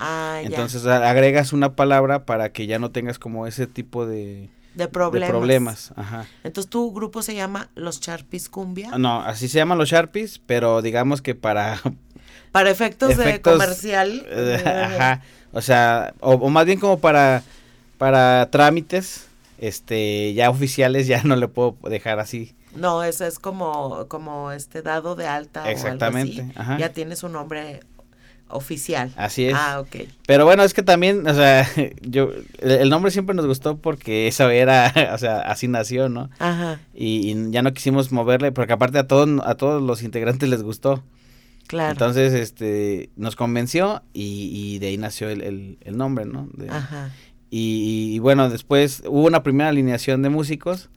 Ah, Entonces agregas una palabra para que ya no tengas como ese tipo de, de problemas. De problemas, ajá. Entonces tu grupo se llama los Sharpies cumbia. No, así se llaman los Sharpies, pero digamos que para... [LAUGHS] Para efectos, de comercial. ajá, o sea, o más bien como para para trámites este ya oficiales ya no le puedo dejar así. No, eso es como como este dado de alta Exactamente, o algo así. Ya tiene su nombre oficial. Así es. Ah, ok. Pero bueno, es que también, o sea, [LAUGHS] yo, el nombre siempre nos gustó porque eso era, [LAUGHS] o sea, así nació, ¿no? Ajá. Y, ya no quisimos moverle, porque aparte a todos, a todos los integrantes les gustó. Claro. Entonces, este, nos convenció y, de ahí nació el, el, nombre, ¿no? Ajá. Y, bueno, después hubo una primera alineación de músicos,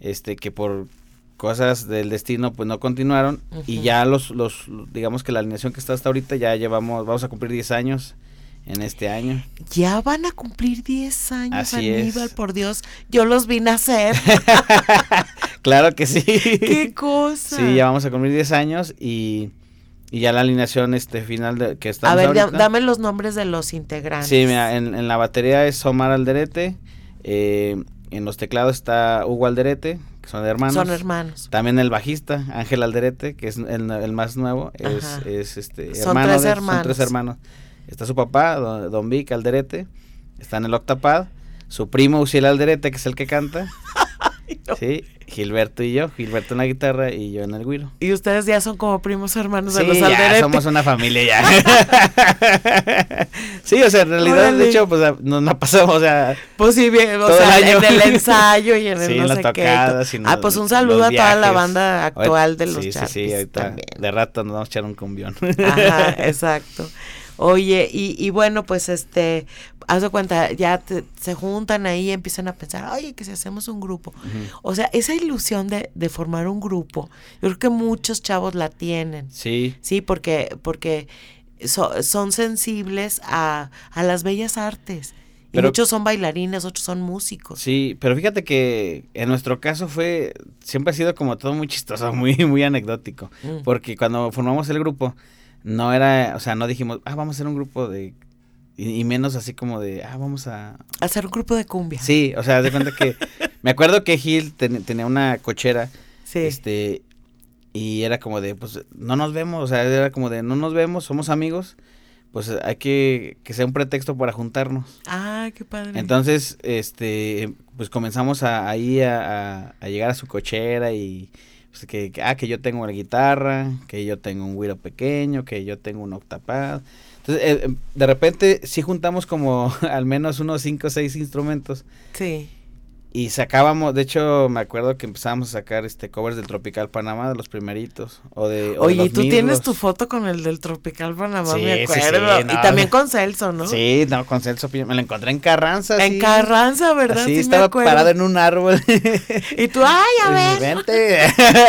este, que por cosas del destino pues no continuaron y ya los, los, digamos que la alineación que está hasta ahorita ya llevamos, vamos a cumplir 10 años en este año. Ya van a cumplir 10 años, Aníbal, por Dios, yo los vine a hacer. [LAUGHS] claro que sí. [LAUGHS] Qué cosa. Sí, ya vamos a cumplir 10 años y y ya la alineación este final de, que está A ver, dame los nombres de los integrantes. Sí, mira, en, la batería es Omar Alderete, eh, en los teclados está Hugo Alderete, que son hermanos. Son hermanos. También el bajista, Ángel Alderete, que es el, más nuevo, es, es este son tres hermanos. Son tres hermanos. Está su papá, don, Vic Alderete, está en el octapad, su primo Uciel Alderete, que es el que canta. [LAUGHS] Sí, Gilberto y yo, Gilberto en la guitarra y yo en el güiro. Y ustedes ya son como primos hermanos de los ya somos una familia ya. [LAUGHS] sí, o sea, en realidad, de hecho, pues nos ha pasado, o sea... Pues sí, bien, o sea, en el [LAUGHS] ensayo y en el no sé tocadas, qué. ah, pues un saludo a toda la banda actual de los Sí, sí, sí, ahorita de rato nos vamos a echar un cumbión. Ajá, exacto. Oye, y, y bueno, pues este, haz de cuenta, ya se juntan ahí y empiezan a pensar, oye, que si hacemos un grupo. O sea, esa ilusión de, de, formar un grupo, yo creo que muchos chavos la tienen. Sí. Sí, porque, porque son sensibles a, a las bellas artes. Y muchos son bailarines, otros son músicos. Sí, pero fíjate que en nuestro caso fue, siempre ha sido como todo muy chistoso, [LAUGHS] muy, muy anecdótico. Mm. Porque cuando formamos el grupo, no era, o sea, no dijimos, ah, vamos a hacer un grupo de... Y, menos así como de, ah, vamos a... Hacer un grupo de cumbia. Sí, o sea, de cuenta que... [LAUGHS] me acuerdo que Gil tenía una cochera. Sí. Este, y era como de, pues, no nos vemos, o sea, era como de, no nos vemos, somos amigos, pues hay que que sea un pretexto para juntarnos. Ah, qué padre. Entonces, este, pues comenzamos a, ahí a, a llegar a su cochera y pues, que, ah, que yo tengo la guitarra, que yo tengo un güiro pequeño, que yo tengo un octapad. Entonces, eh, em, de repente sí juntamos como [LAUGHS] al menos unos cinco o seis instrumentos. Sí. Y sacábamos, de hecho, me acuerdo que empezábamos a sacar este covers del Tropical Panamá, de los primeritos. O de, Oye, y tú tienes tu foto con el del Tropical Panamá, me acuerdo. y también con Celso, ¿no? Sí, no, con Celso, me lo encontré en Carranza. En Carranza, ¿verdad? Sí, estaba parado en un árbol. [LAUGHS] y tú, ay, a [LAUGHS] ver. Vente.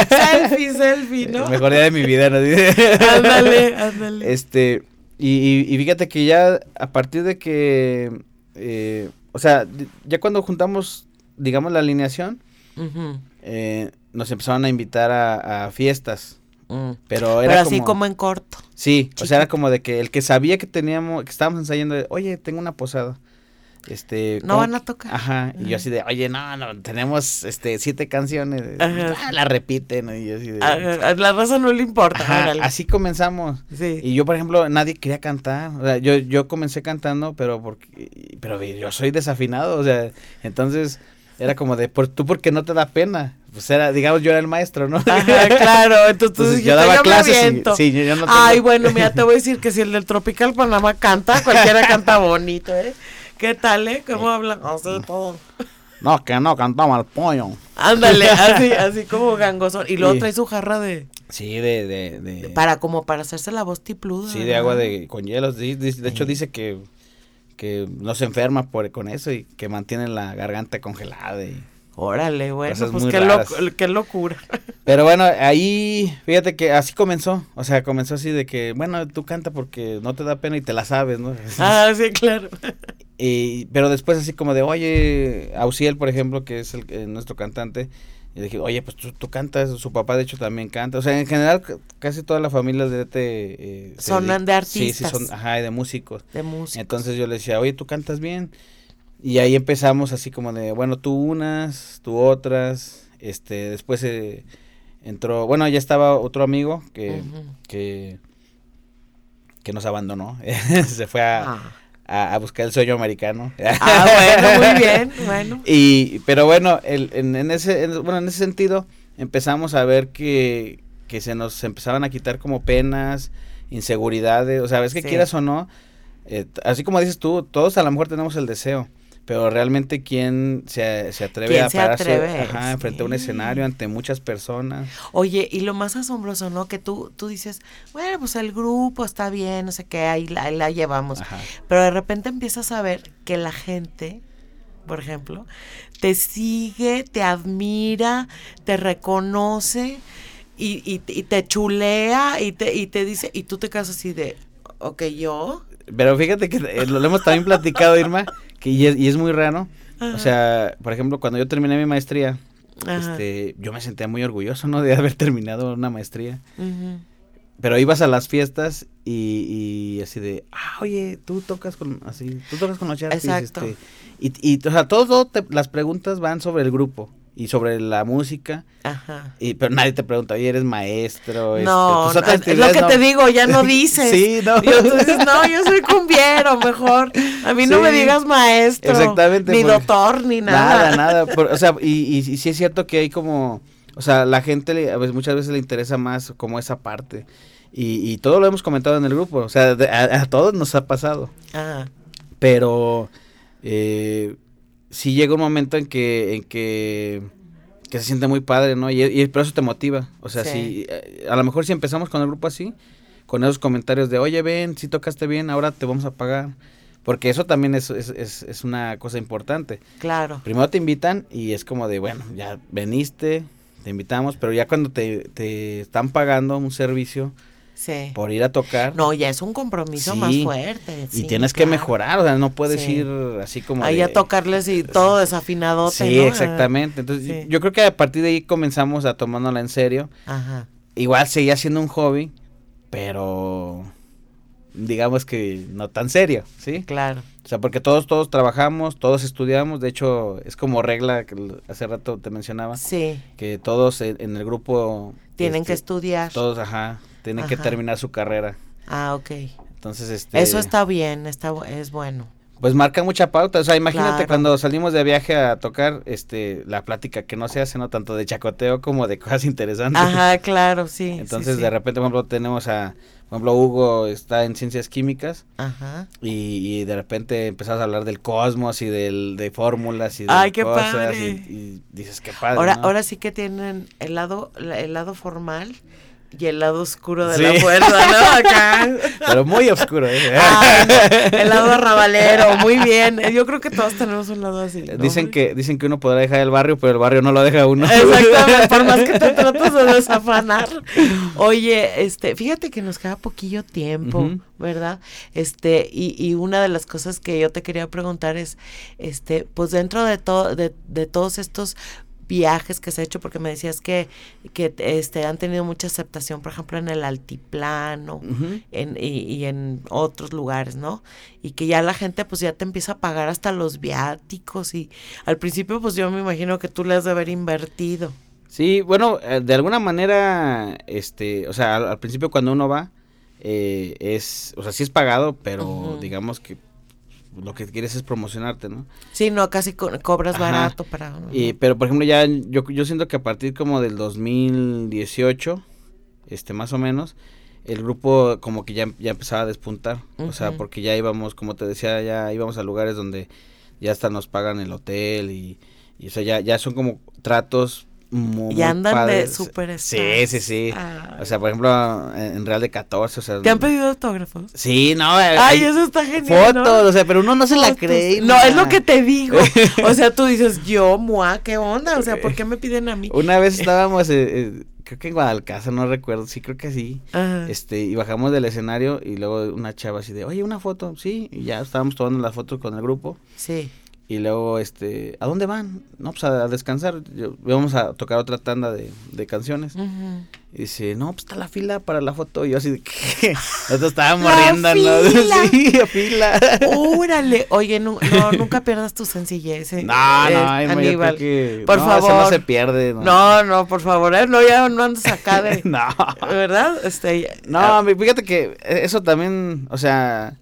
selfie, selfie, ¿no? [LAUGHS] Mejor día de mi vida, ¿no? ándale, ándale. Este, y, y, fíjate que ya a partir de que, eh, o sea, ya cuando juntamos digamos, la alineación, eh, nos empezaron a invitar a, fiestas. Mm. Pero era así como, en corto. Sí, o sea, era como de que el que sabía que teníamos, que estábamos ensayando, oye, tengo una posada. Este, no van a tocar. Ajá, y yo así de, oye, no, no, tenemos este siete canciones, ah, la repiten, y yo así de, a la raza no le importa. así comenzamos. Sí. Y yo, por ejemplo, nadie quería cantar, o sea, yo, yo comencé cantando, pero porque, pero yo soy desafinado, o sea, entonces era como de, por, tú porque no te da pena. Pues era, digamos, yo era el maestro, ¿no? Ajá, claro, entonces, yo daba clases. sí, yo, no Ay, bueno, mira, te voy a decir que si el del Tropical Panamá canta, cualquiera canta bonito, ¿eh? ¿Qué tal, eh? ¿Cómo hablan? Así todo. No, que no, cantaba el pollo. Ándale, [LAUGHS] así, así como gangoso. Y luego trae su jarra de... Sí, de, de, de... Para, como para hacerse la voz tipluda. Sí, de agua de, con hielos. De, de hecho, dice que que no se enferma por, con eso y que mantiene la garganta congelada y Órale, bueno, pues qué, locura. [LAUGHS] Pero bueno, ahí, fíjate que así comenzó, o sea, comenzó así de que, bueno, tú canta porque no te da pena y te la sabes, ¿no? [LAUGHS] Ah, sí, claro. Y, pero después así como de, oye, Auxiel, por ejemplo, que es el, nuestro cantante, y dije, oye, pues tú, cantas, su papá de hecho también canta. O sea, en general casi todas las familias de este... Eh, son de artistas. Sí, sí, son, ajá, de músicos. De músicos. Entonces yo le decía, oye, tú cantas bien. Y ahí empezamos así como de, bueno, tú unas, tú otras. Este, después eh, entró, bueno, ya estaba otro amigo que, que, que nos abandonó. [LAUGHS] Se fue a... Ah a, buscar el sueño americano. Ah, bueno, muy [LAUGHS] bien, bueno. Y, pero bueno, el, en, ese, bueno, en ese sentido empezamos a ver que, que se nos empezaban a quitar como penas, inseguridades, o sea, ves que quieras o no, eh, así como dices tú, todos a lo mejor tenemos el deseo, pero realmente quién se, se atreve a pararse ajá, frente a un escenario ante muchas personas. Oye, y lo más asombroso, ¿no? Que tú, tú dices, bueno, pues el grupo está bien, no sé qué, ahí la, la llevamos. Pero de repente empiezas a ver que la gente, por ejemplo, te sigue, te admira, te reconoce y, y, y te chulea y te, y te dice, y tú te quedas así de, ok, yo. Pero fíjate que eh, lo hemos también platicado, Irma, y, es, muy raro. O sea, por ejemplo, cuando yo terminé mi maestría, este, yo me sentía muy orgulloso, ¿no? [LAUGHS] De haber terminado una maestría. Pero ibas a las fiestas y, así de, ah, oye, tú tocas con, así, tú tocas con los Exacto. Este, y, y, o sea, todas las preguntas van sobre el grupo y sobre la música. Ajá. Y, pero nadie te pregunta, oye, eres maestro. No, este, es lo que te digo, ya no [LAUGHS] dices. sí, no. Y dices, no, yo soy cumbiero, mejor. A mí no me digas maestro. Exactamente. Ni doctor, ni nada. Nada, nada. [LAUGHS] o sea, y, y, sí es cierto que hay como, o sea, la gente a veces, muchas veces le interesa más como esa parte. Y, y todo lo hemos comentado en el grupo, o sea, a, todos nos ha pasado. Ajá. Pero, eh, sí llega un momento en que, en que, se siente muy padre, ¿no? Y, y por eso te motiva. O sea, si eh, a lo mejor si empezamos con el grupo así, con esos comentarios de, oye, ven, si tocaste bien, ahora te vamos a pagar. Porque eso también es, es, es, es una cosa importante. Claro. Primero te invitan y es como de, bueno, ya veniste, te invitamos, pero ya cuando te, te están pagando un servicio, por ir a tocar. No, ya es un compromiso más fuerte. Y tienes que mejorar, o sea, no puedes ir así como... Ahí a tocarles y todo desafinado. Sí, exactamente. Entonces, yo creo que a partir de ahí comenzamos a tomándola en serio. Ajá. Igual seguía siendo un hobby, pero digamos que no tan serio, ¿sí? Claro. O sea, porque todos, todos trabajamos, todos estudiamos, de hecho, es como regla que hace rato te mencionaba. Sí. Que todos en, el grupo... Tienen que este, estudiar. Todos, ajá, tienen que terminar su carrera. Ah, ok. Entonces, este... Eso está bien, está, es bueno. pues marca mucha pauta. O sea, imagínate cuando salimos de viaje a tocar, este, la plática que no se hace, ¿no? Tanto de chacoteo como de cosas interesantes. Ajá, claro, sí. Entonces, de repente, por ejemplo, tenemos a, por ejemplo, Hugo está en ciencias químicas. Ajá. Y, de repente empezás a hablar del cosmos y del, de fórmulas y de Ay, qué Padre. Y, dices, qué padre. Ahora, ahora sí que tienen el lado, el lado formal y el lado oscuro de la fuerza, ¿no? Acá. [LAUGHS] Pero muy oscuro, ¿eh? el lado arrabalero, muy bien. Yo creo que todos tenemos un lado así. Dicen que dicen que uno podrá dejar el barrio, pero el barrio no lo deja uno. Exactamente, por más que te [LAUGHS] trates de desafanar. Oye, este, fíjate que nos queda poquillo tiempo, ¿verdad? Este, y, y una de las cosas que yo te quería preguntar es, este, pues dentro de todo, de, de todos estos viajes que se ha hecho porque me decías que, que este han tenido mucha aceptación, por ejemplo, en el altiplano en, y, en otros lugares, ¿no? Y que ya la gente pues ya te empieza a pagar hasta los viáticos y al principio pues yo me imagino que tú le has de haber invertido. Sí, bueno, eh, de alguna manera, este, o sea, al, principio cuando uno va, eh, es, o sea, sí es pagado, pero digamos que lo que quieres es promocionarte, ¿no? Sí, no, casi cobras barato para... Y, pero, por ejemplo, ya yo, yo siento que a partir como del 2018, este, más o menos, el grupo como que ya, ya empezaba a despuntar. O sea, porque ya íbamos, como te decía, ya íbamos a lugares donde ya hasta nos pagan el hotel y, y o sea, ya, ya son como tratos y andan de súper Sí, sí, sí. O sea, por ejemplo, en Real de 14, o sea... ¿Te han pedido autógrafos? Sí, no. Eh, Ay, eso está genial, Fotos, o sea, pero uno no se la cree. No, es lo que te digo. [LAUGHS] O sea, tú dices, yo, mua, ¿qué onda? O sea, ¿por qué me piden a mí? Una vez [LAUGHS] estábamos... Eh, eh, creo que en Guadalcázar, no recuerdo, sí creo que sí. Este, y bajamos del escenario y luego una chava así de, oye, una foto, sí, y ya estábamos tomando la foto con el grupo. Sí. Y luego, este, ¿a dónde van? No, pues a, descansar. vamos a tocar otra tanda de, de canciones. Y dice, no, pues está la fila para la foto. Y yo así de que [LAUGHS] nosotros estábamos riendo, ¿no? [LAUGHS] Sí, a fila. Órale. Oye, no, [LAUGHS] nunca pierdas tu sencillez. Eh. No, no, hay Aníbal. Que, por favor. no se pierde. No, no, no por favor. Eh, no, ya no andas acá de. no. ¿Verdad? Este, no, ah. fíjate que eso también, o sea,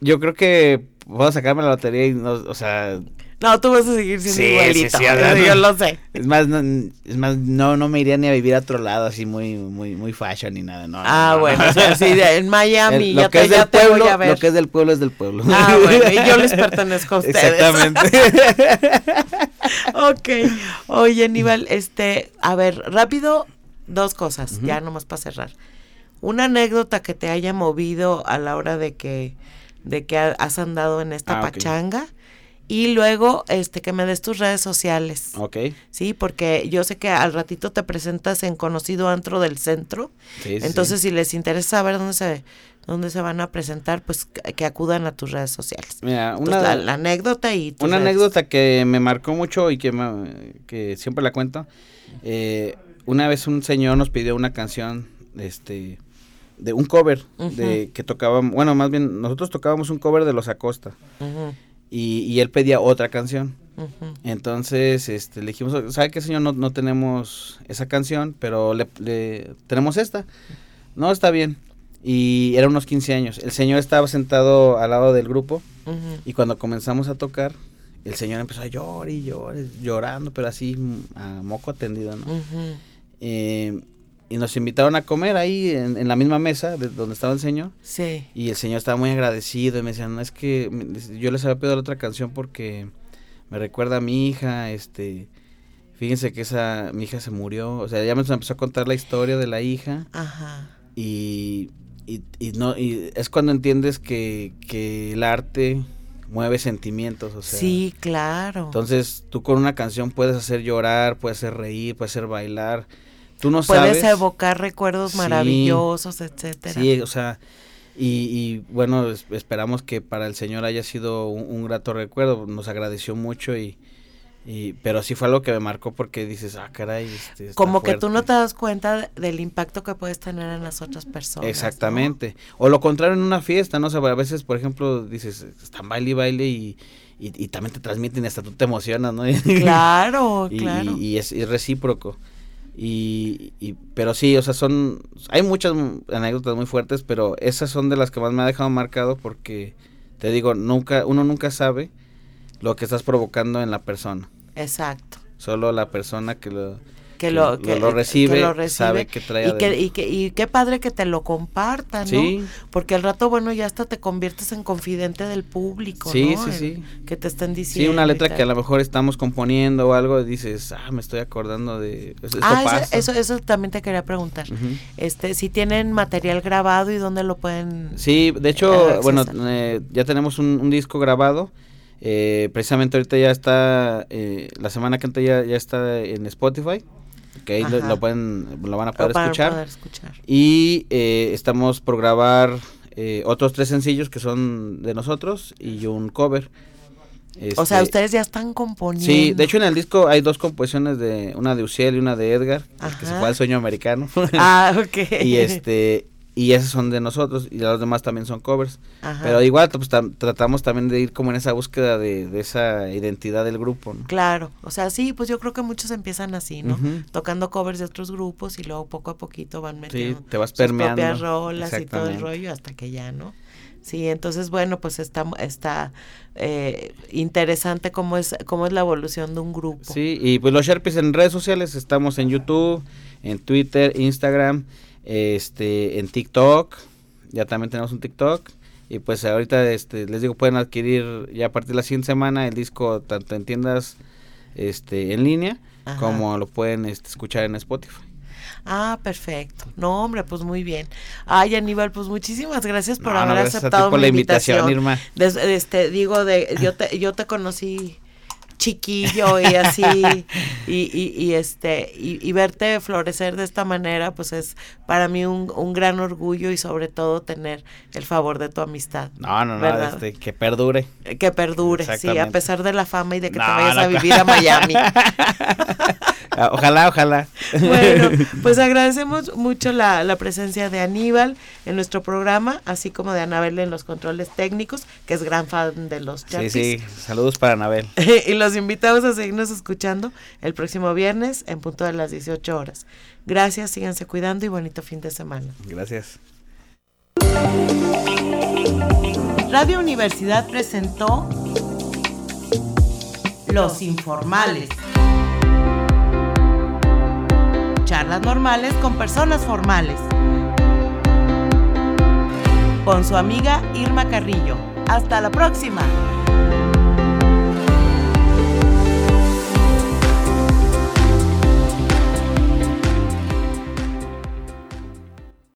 yo creo que puedo sacarme la lotería y no, o sea... No, tú vas a seguir siendo igualito. Sí, sí, yo lo sé. Es más, no, es más, no, no me iría ni a vivir a otro lado así muy, muy, muy fashion ni nada. No, ah, bueno, o sea, sí, en [LAUGHS] Miami ya, te, voy a ver. Lo que es del pueblo es del pueblo. Ah, bueno, y yo les [LAUGHS] pertenezco a ustedes. Exactamente. [LAUGHS] ok. Oye, Aníbal, este, a ver, rápido, dos cosas, ya nomás para cerrar. Una anécdota que te haya movido a la hora de que de que has andado en esta ah, pachanga. Y luego, este, que me des tus redes sociales. Ok. Sí, porque yo sé que al ratito te presentas en Conocido Antro del Centro. Sí, Entonces, si les interesa saber dónde se, dónde se van a presentar, pues que acudan a tus redes sociales. Mira, una, la, anécdota y Una anécdota que me marcó mucho y que, que siempre la cuento. Eh, una vez un señor nos pidió una canción, este de un cover de que tocábamos, bueno, más bien nosotros tocábamos un cover de Los Acosta. y, y, él pedía otra canción. Entonces, este, le dijimos, ¿sabe qué, señor? No, no tenemos esa canción, pero le, tenemos esta. No, está bien. Y eran unos 15 años. El señor estaba sentado al lado del grupo y cuando comenzamos a tocar, el señor empezó a llorar y llorar, llorando, pero así a moco atendido, ¿no? Y nos invitaron a comer ahí en, la misma mesa de donde estaba el señor. Sí. Y el señor estaba muy agradecido y me decían, no, es que yo les había pedido la otra canción porque me recuerda a mi hija, este, fíjense que esa, mi hija se murió, o sea, ya me empezó a contar la historia de la hija. Ajá. Y, y, y no, y es cuando entiendes que, que el arte mueve sentimientos, o sea. Sí, claro. Entonces, tú con una canción puedes hacer llorar, puedes hacer reír, puedes hacer bailar tú no Puedes evocar recuerdos maravillosos, etcétera. Sí, o sea, y, bueno, esperamos que para el Señor haya sido un, grato recuerdo, nos agradeció mucho y, y, pero sí fue algo que me marcó porque dices, ah, caray. Este, Como que tú no te das cuenta del impacto que puedes tener en las otras personas. Exactamente. O lo contrario en una fiesta, ¿no? O a veces, por ejemplo, dices, están baile y baile y, y, también te transmiten y hasta tú te emocionas, ¿no? [LAUGHS] Claro, claro. Y, es, es recíproco. Y, y, pero sí, o sea, son, hay muchas anécdotas muy fuertes, pero esas son de las que más me ha dejado marcado porque te digo, nunca, uno nunca sabe lo que estás provocando en la persona. Exacto. Solo la persona que lo, que lo, que, lo, recibe, sabe que trae y que, y que y qué padre que te lo compartan, ¿no? Porque al rato, bueno, ya hasta te conviertes en confidente del público, sí, Sí, sí, Que te estén diciendo. Sí, una letra que a lo mejor estamos componiendo o algo y dices, ah, me estoy acordando de... Esto ah, Eso, eso, también te quería preguntar. este Si tienen material grabado y dónde lo pueden... Sí, de hecho, eh, bueno, eh, ya tenemos un, disco grabado. Eh, precisamente ahorita ya está, la semana que entra ya, ya está en Spotify que ahí lo, pueden, lo van a poder, escuchar. Y eh, estamos por grabar eh, otros tres sencillos que son de nosotros y un cover. o sea, este, ustedes ya están componiendo. Sí, de hecho en el disco hay dos composiciones de una de Uciel y una de Edgar, que se fue al sueño americano. Ah, [LAUGHS] ok. y este y esos son de nosotros y los demás también son covers. Pero igual pues, tratamos también de ir como en esa búsqueda de, esa identidad del grupo. Claro, o sea, sí, pues yo creo que muchos empiezan así, ¿no? Tocando covers de otros grupos y luego poco a poquito van metiendo sí, te vas permeando. sus propias rolas y todo el rollo hasta que ya, ¿no? Sí, entonces bueno, pues está, está eh, interesante cómo es, cómo es la evolución de un grupo. Sí, y pues los Sharpies en redes sociales estamos en YouTube, en Twitter, Instagram este en TikTok, ya también tenemos un TikTok y pues ahorita este les digo pueden adquirir ya a partir de la siguiente semana el disco tanto en tiendas este en línea como lo pueden este, escuchar en Spotify. Ah, perfecto. No, hombre, pues muy bien. Ay, Aníbal, pues muchísimas gracias por haber aceptado por la invitación, Irma. este, digo, de, yo te, yo te conocí chiquillo y así y, y, este y, verte florecer de esta manera pues es para mí un, un, gran orgullo y sobre todo tener el favor de tu amistad no no no este, que perdure que perdure sí a pesar de la fama y de que te vayas a vivir a Miami [LAUGHS] Ah, ojalá, ojalá. Bueno, pues agradecemos mucho la, presencia de Aníbal en nuestro programa, así como de Anabel en los controles técnicos, que es gran fan de los chats. Sí, sí, saludos para Anabel. [LAUGHS] y los invitamos a seguirnos escuchando el próximo viernes en punto de las 18 horas. Gracias, síganse cuidando y bonito fin de semana. Gracias. Radio Universidad presentó Los Informales charlas normales con personas formales. Con su amiga Irma Carrillo. Hasta la próxima.